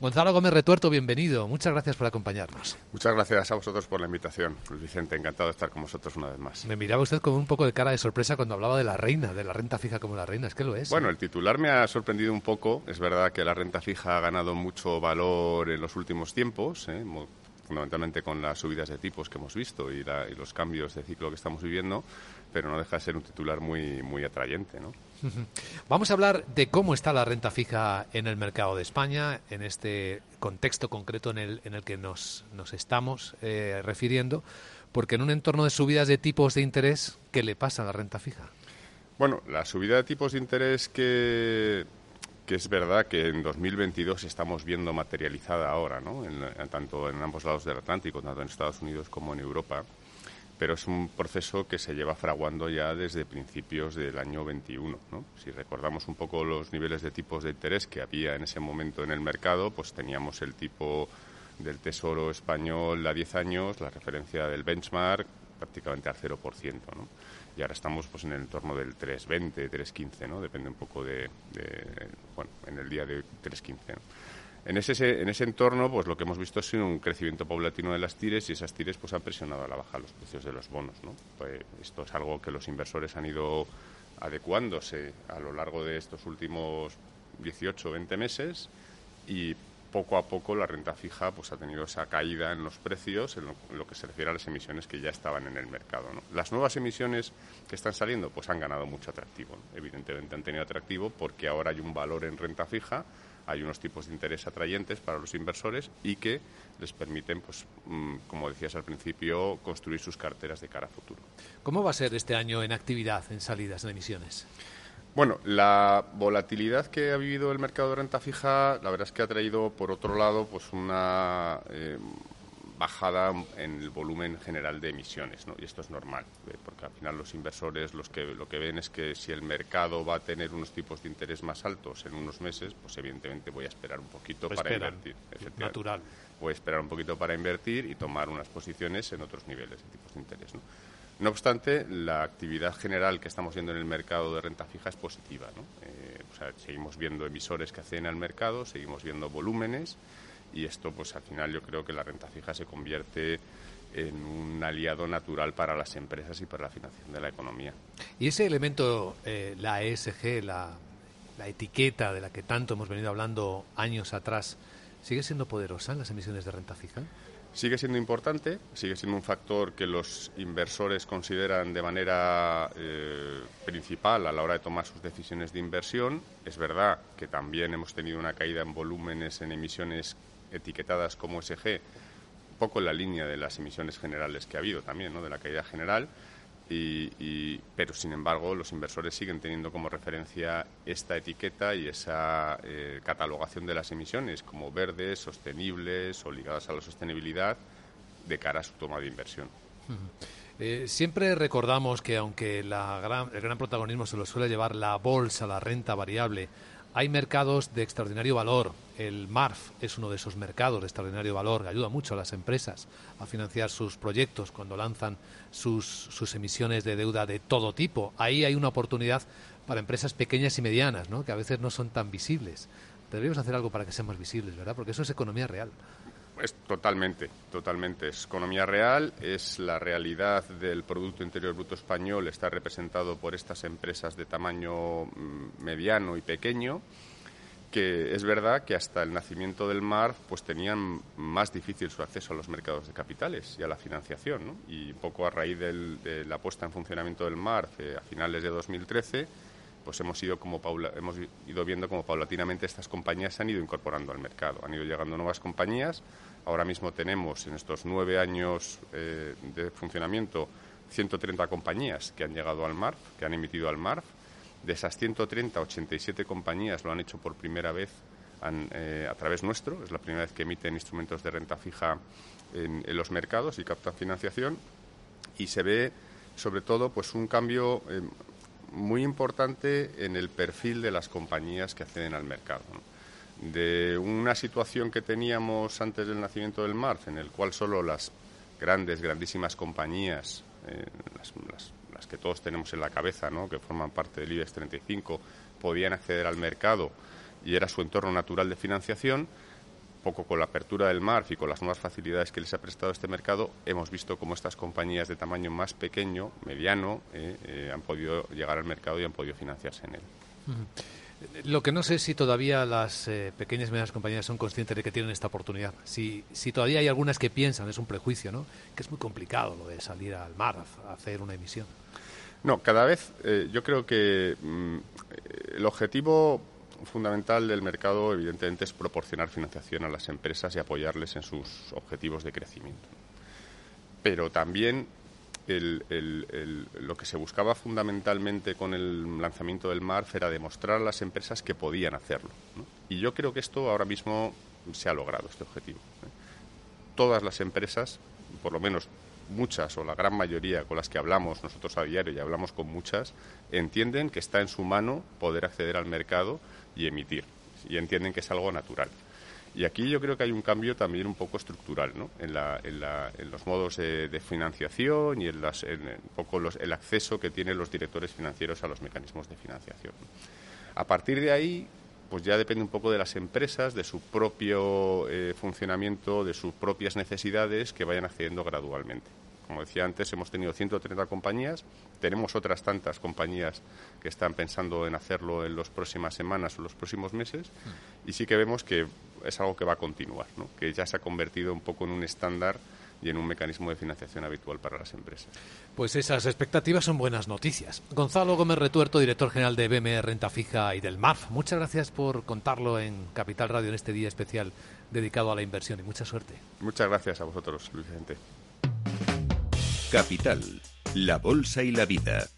Gonzalo Gómez Retuerto, bienvenido. Muchas gracias por acompañarnos. Muchas gracias a vosotros por la invitación. Luis Vicente, encantado de estar con vosotros una vez más. Me miraba usted con un poco de cara de sorpresa cuando hablaba de la reina, de la renta fija como la reina. Es que lo es. Bueno, el titular me ha sorprendido un poco. Es verdad que la renta fija ha ganado mucho valor en los últimos tiempos, ¿eh? fundamentalmente con las subidas de tipos que hemos visto y, y los cambios de ciclo que estamos viviendo, pero no deja de ser un titular muy, muy atrayente, ¿no? Vamos a hablar de cómo está la renta fija en el mercado de España, en este contexto concreto en el, en el que nos, nos estamos eh, refiriendo, porque en un entorno de subidas de tipos de interés, ¿qué le pasa a la renta fija? Bueno, la subida de tipos de interés que, que es verdad que en 2022 estamos viendo materializada ahora, ¿no? tanto en ambos lados del Atlántico, tanto en Estados Unidos como en Europa pero es un proceso que se lleva fraguando ya desde principios del año 21. Si recordamos un poco los niveles de tipos de interés que había en ese momento en el mercado, pues teníamos el tipo del Tesoro español a 10 años, la referencia del benchmark prácticamente al 0%. ¿no? Y ahora estamos pues en el entorno del 3,20, 3,15, ¿no? depende un poco de, bueno, en el día de 3,15. En ese, en ese entorno, pues lo que hemos visto es un crecimiento paulatino de las tires y esas tires pues han presionado a la baja los precios de los bonos. ¿no? Pues esto es algo que los inversores han ido adecuándose a lo largo de estos últimos 18 o 20 meses y poco a poco la renta fija pues ha tenido esa caída en los precios en lo, que se refiere a las emisiones que ya estaban en el mercado. Las nuevas emisiones que están saliendo pues han ganado mucho atractivo. Evidentemente han tenido atractivo porque ahora hay un valor en renta fija hay unos tipos de interés atrayentes para los inversores y que les permiten, pues, mm, como decías al principio, construir sus carteras de cara a futuro. ¿Cómo va a ser este año en actividad, en salidas, en emisiones? Bueno, la volatilidad que ha vivido el mercado de renta fija, la verdad es que ha traído, por otro lado, pues una eh, bajada en el volumen general de emisiones, ¿no? Y esto es normal, ¿eh? porque al final los inversores los que, lo que ven es que si el mercado va a tener unos tipos de interés más altos en unos meses, pues evidentemente voy a esperar un poquito para invertir. Natural. Voy a esperar un poquito para invertir y tomar unas posiciones en otros niveles de tipos de interés, ¿no? No obstante, la actividad general que estamos viendo en el mercado de renta fija es positiva. ¿no? Eh, o sea, seguimos viendo emisores que hacen al mercado, seguimos viendo volúmenes y esto pues al final yo creo que la renta fija se convierte en un aliado natural para las empresas y para la financiación de la economía. Y ese elemento, eh, la ESG, la, la etiqueta de la que tanto hemos venido hablando años atrás, ¿sigue siendo poderosa en las emisiones de renta fija? Sigue siendo importante, sigue siendo un factor que los inversores consideran de manera eh, principal a la hora de tomar sus decisiones de inversión. Es verdad que también hemos tenido una caída en volúmenes en emisiones etiquetadas como SG, un poco en la línea de las emisiones generales que ha habido también, ¿no? de la caída general. Y, pero sin embargo los inversores siguen teniendo como referencia esta etiqueta y esa eh, catalogación de las emisiones como verdes, sostenibles o ligadas a la sostenibilidad de cara a su toma de inversión. Eh, siempre recordamos que aunque la gran, el gran protagonismo se lo suele llevar la bolsa, la renta variable, hay mercados de extraordinario valor. El MARF es uno de esos mercados de extraordinario valor que ayuda mucho a las empresas a financiar sus proyectos cuando lanzan sus, sus emisiones de deuda de todo tipo. Ahí hay una oportunidad para empresas pequeñas y medianas, ¿no? que a veces no son tan visibles. Deberíamos hacer algo para que sean más visibles, ¿verdad? Porque eso es economía real. Es totalmente, totalmente. Es economía real, es la realidad del Producto Interior Bruto español, está representado por estas empresas de tamaño mm, mediano y pequeño, que es verdad que hasta el nacimiento del MAR pues tenían más difícil su acceso a los mercados de capitales y a la financiación. ¿no? Y poco a raíz de la puesta en funcionamiento del MAR eh, a finales de 2013, pues hemos ido, como hemos ido viendo como paulatinamente estas compañías se han ido incorporando al mercado. Han ido llegando nuevas compañías Ahora mismo tenemos en estos nueve años eh, de funcionamiento 130 compañías que han llegado al MARF, que han emitido al MARF. De esas 130, 87 compañías lo han hecho por primera vez eh, a través nuestro. Es la primera vez que emiten instrumentos de renta fija en, los mercados y captan financiación. Y se ve, sobre todo, pues un cambio eh, muy importante en el perfil de las compañías que acceden al mercado de una situación que teníamos antes del nacimiento del MARF, en el cual solo las grandes, grandísimas compañías, eh, las, que todos tenemos en la cabeza, ¿no? que forman parte del IBEX 35, podían acceder al mercado y era su entorno natural de financiación, poco con la apertura del MARF y con las nuevas facilidades que les ha prestado este mercado, hemos visto cómo estas compañías de tamaño más pequeño, mediano, eh, eh, han podido llegar al mercado y han podido financiarse en él. Lo que no sé es si todavía las eh, pequeñas y medianas compañías son conscientes de que tienen esta oportunidad. Si, si todavía hay algunas que piensan, es un prejuicio, ¿no? Que es muy complicado lo de salir al mar a hacer una emisión. No, cada vez yo creo que mm, el objetivo fundamental del mercado, evidentemente, es proporcionar financiación a las empresas y apoyarles en sus objetivos de crecimiento. Pero también lo que se buscaba fundamentalmente con el lanzamiento del MARF era demostrar a las empresas que podían hacerlo. Y yo creo que esto ahora mismo se ha logrado, este objetivo. ¿eh? Todas las empresas, por lo menos muchas o la gran mayoría con las que hablamos nosotros a diario y hablamos con muchas, entienden que está en su mano poder acceder al mercado y emitir. Y entienden que es algo natural. Y aquí yo creo que hay un cambio también un poco estructural ¿no? en, la, en, la, en, los modos de, financiación y en, las, un poco los, el acceso que tienen los directores financieros a los mecanismos de financiación. A partir de ahí, pues ya depende un poco de las empresas, de su propio eh, funcionamiento, de sus propias necesidades que vayan accediendo gradualmente. Como decía antes, hemos tenido 130 compañías, tenemos otras tantas compañías que están pensando en hacerlo en las próximas semanas o los próximos meses y sí que vemos que es algo que va a continuar, ¿no? que ya se ha convertido un poco en un estándar y en un mecanismo de financiación habitual para las empresas. Pues esas expectativas son buenas noticias. Gonzalo Gómez Retuerto, director general de BME Renta Fija y del MARF, muchas gracias por contarlo en Capital Radio en este día especial dedicado a la inversión y mucha suerte. Muchas gracias a vosotros, Luis Vicente. Capital, la Bolsa y la Vida.